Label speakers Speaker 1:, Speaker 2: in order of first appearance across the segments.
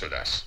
Speaker 1: with us.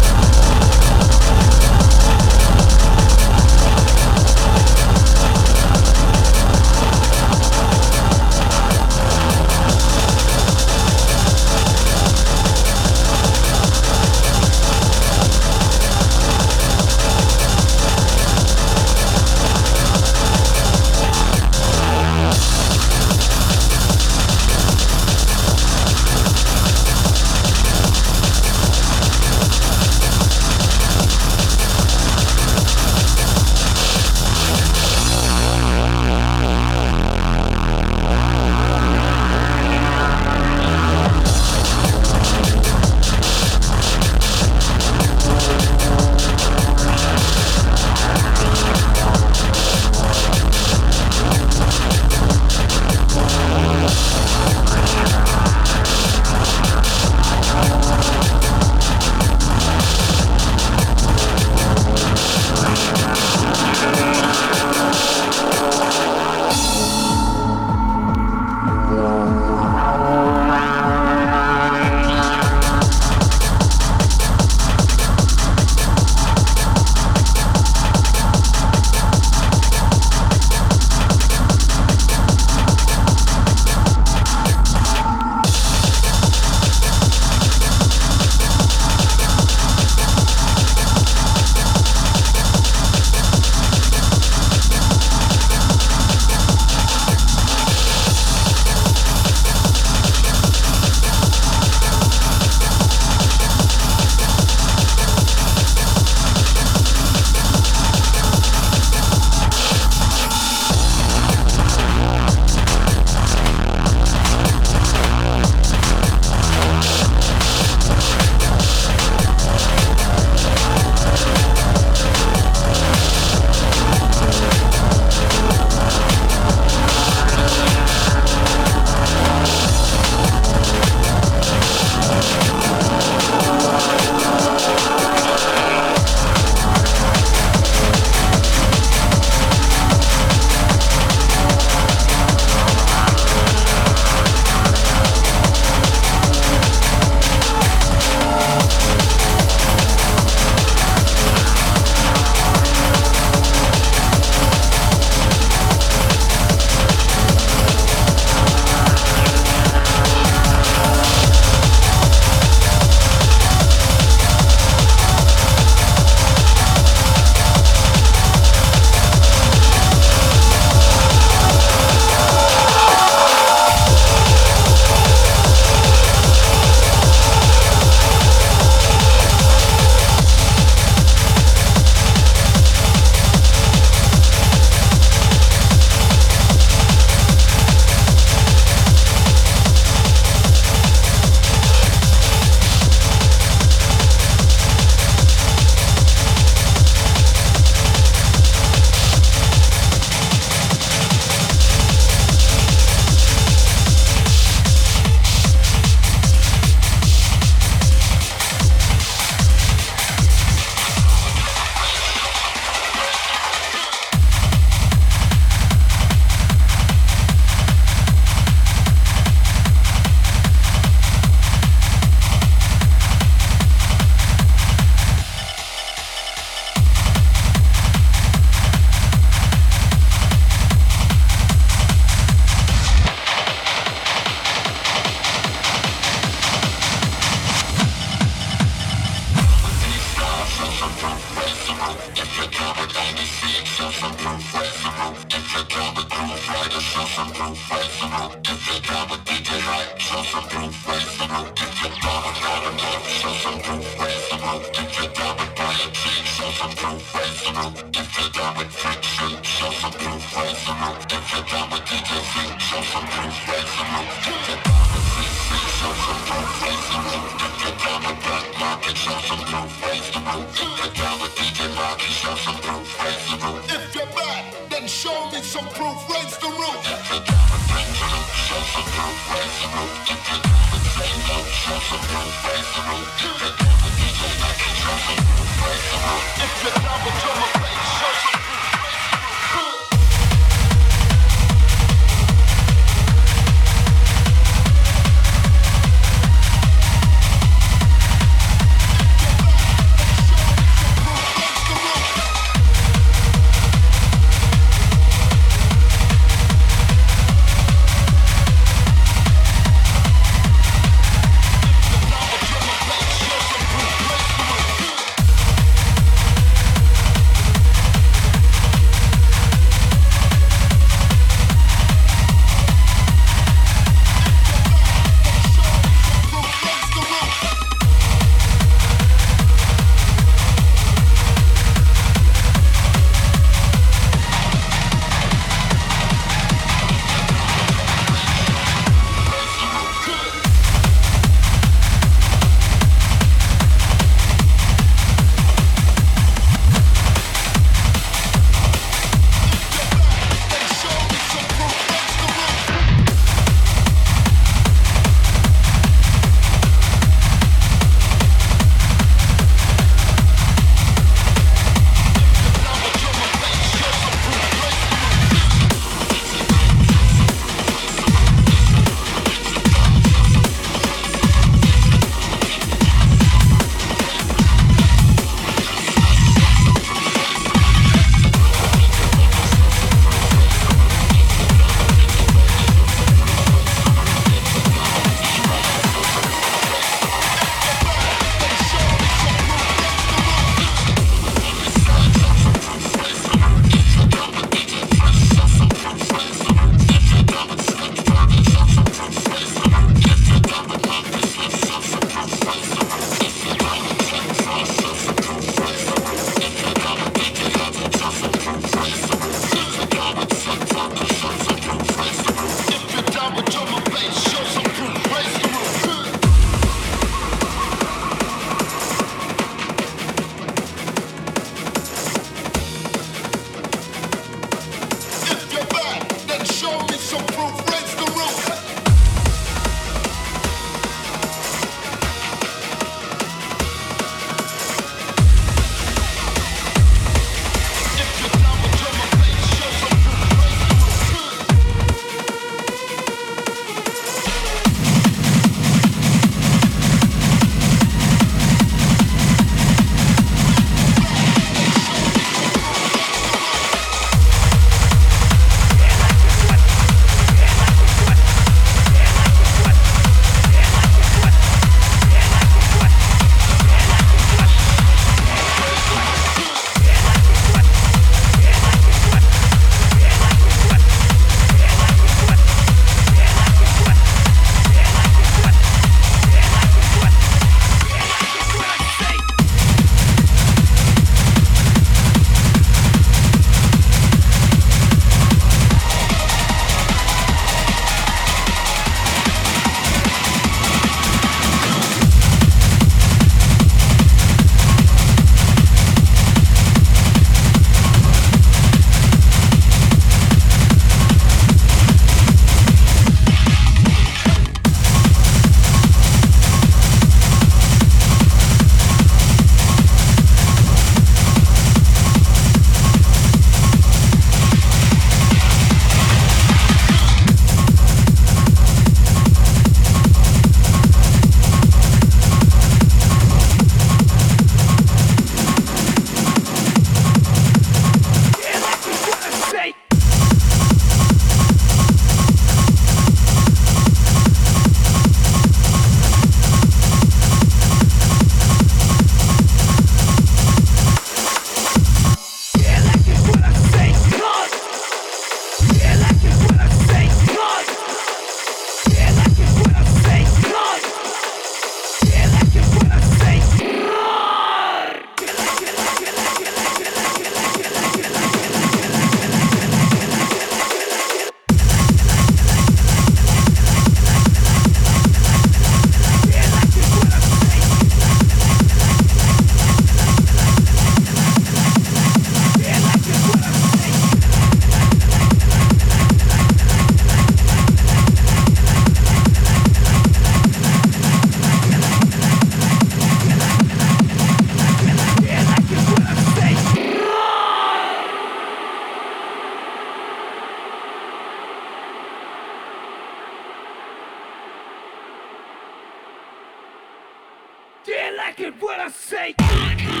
Speaker 1: like it when I say.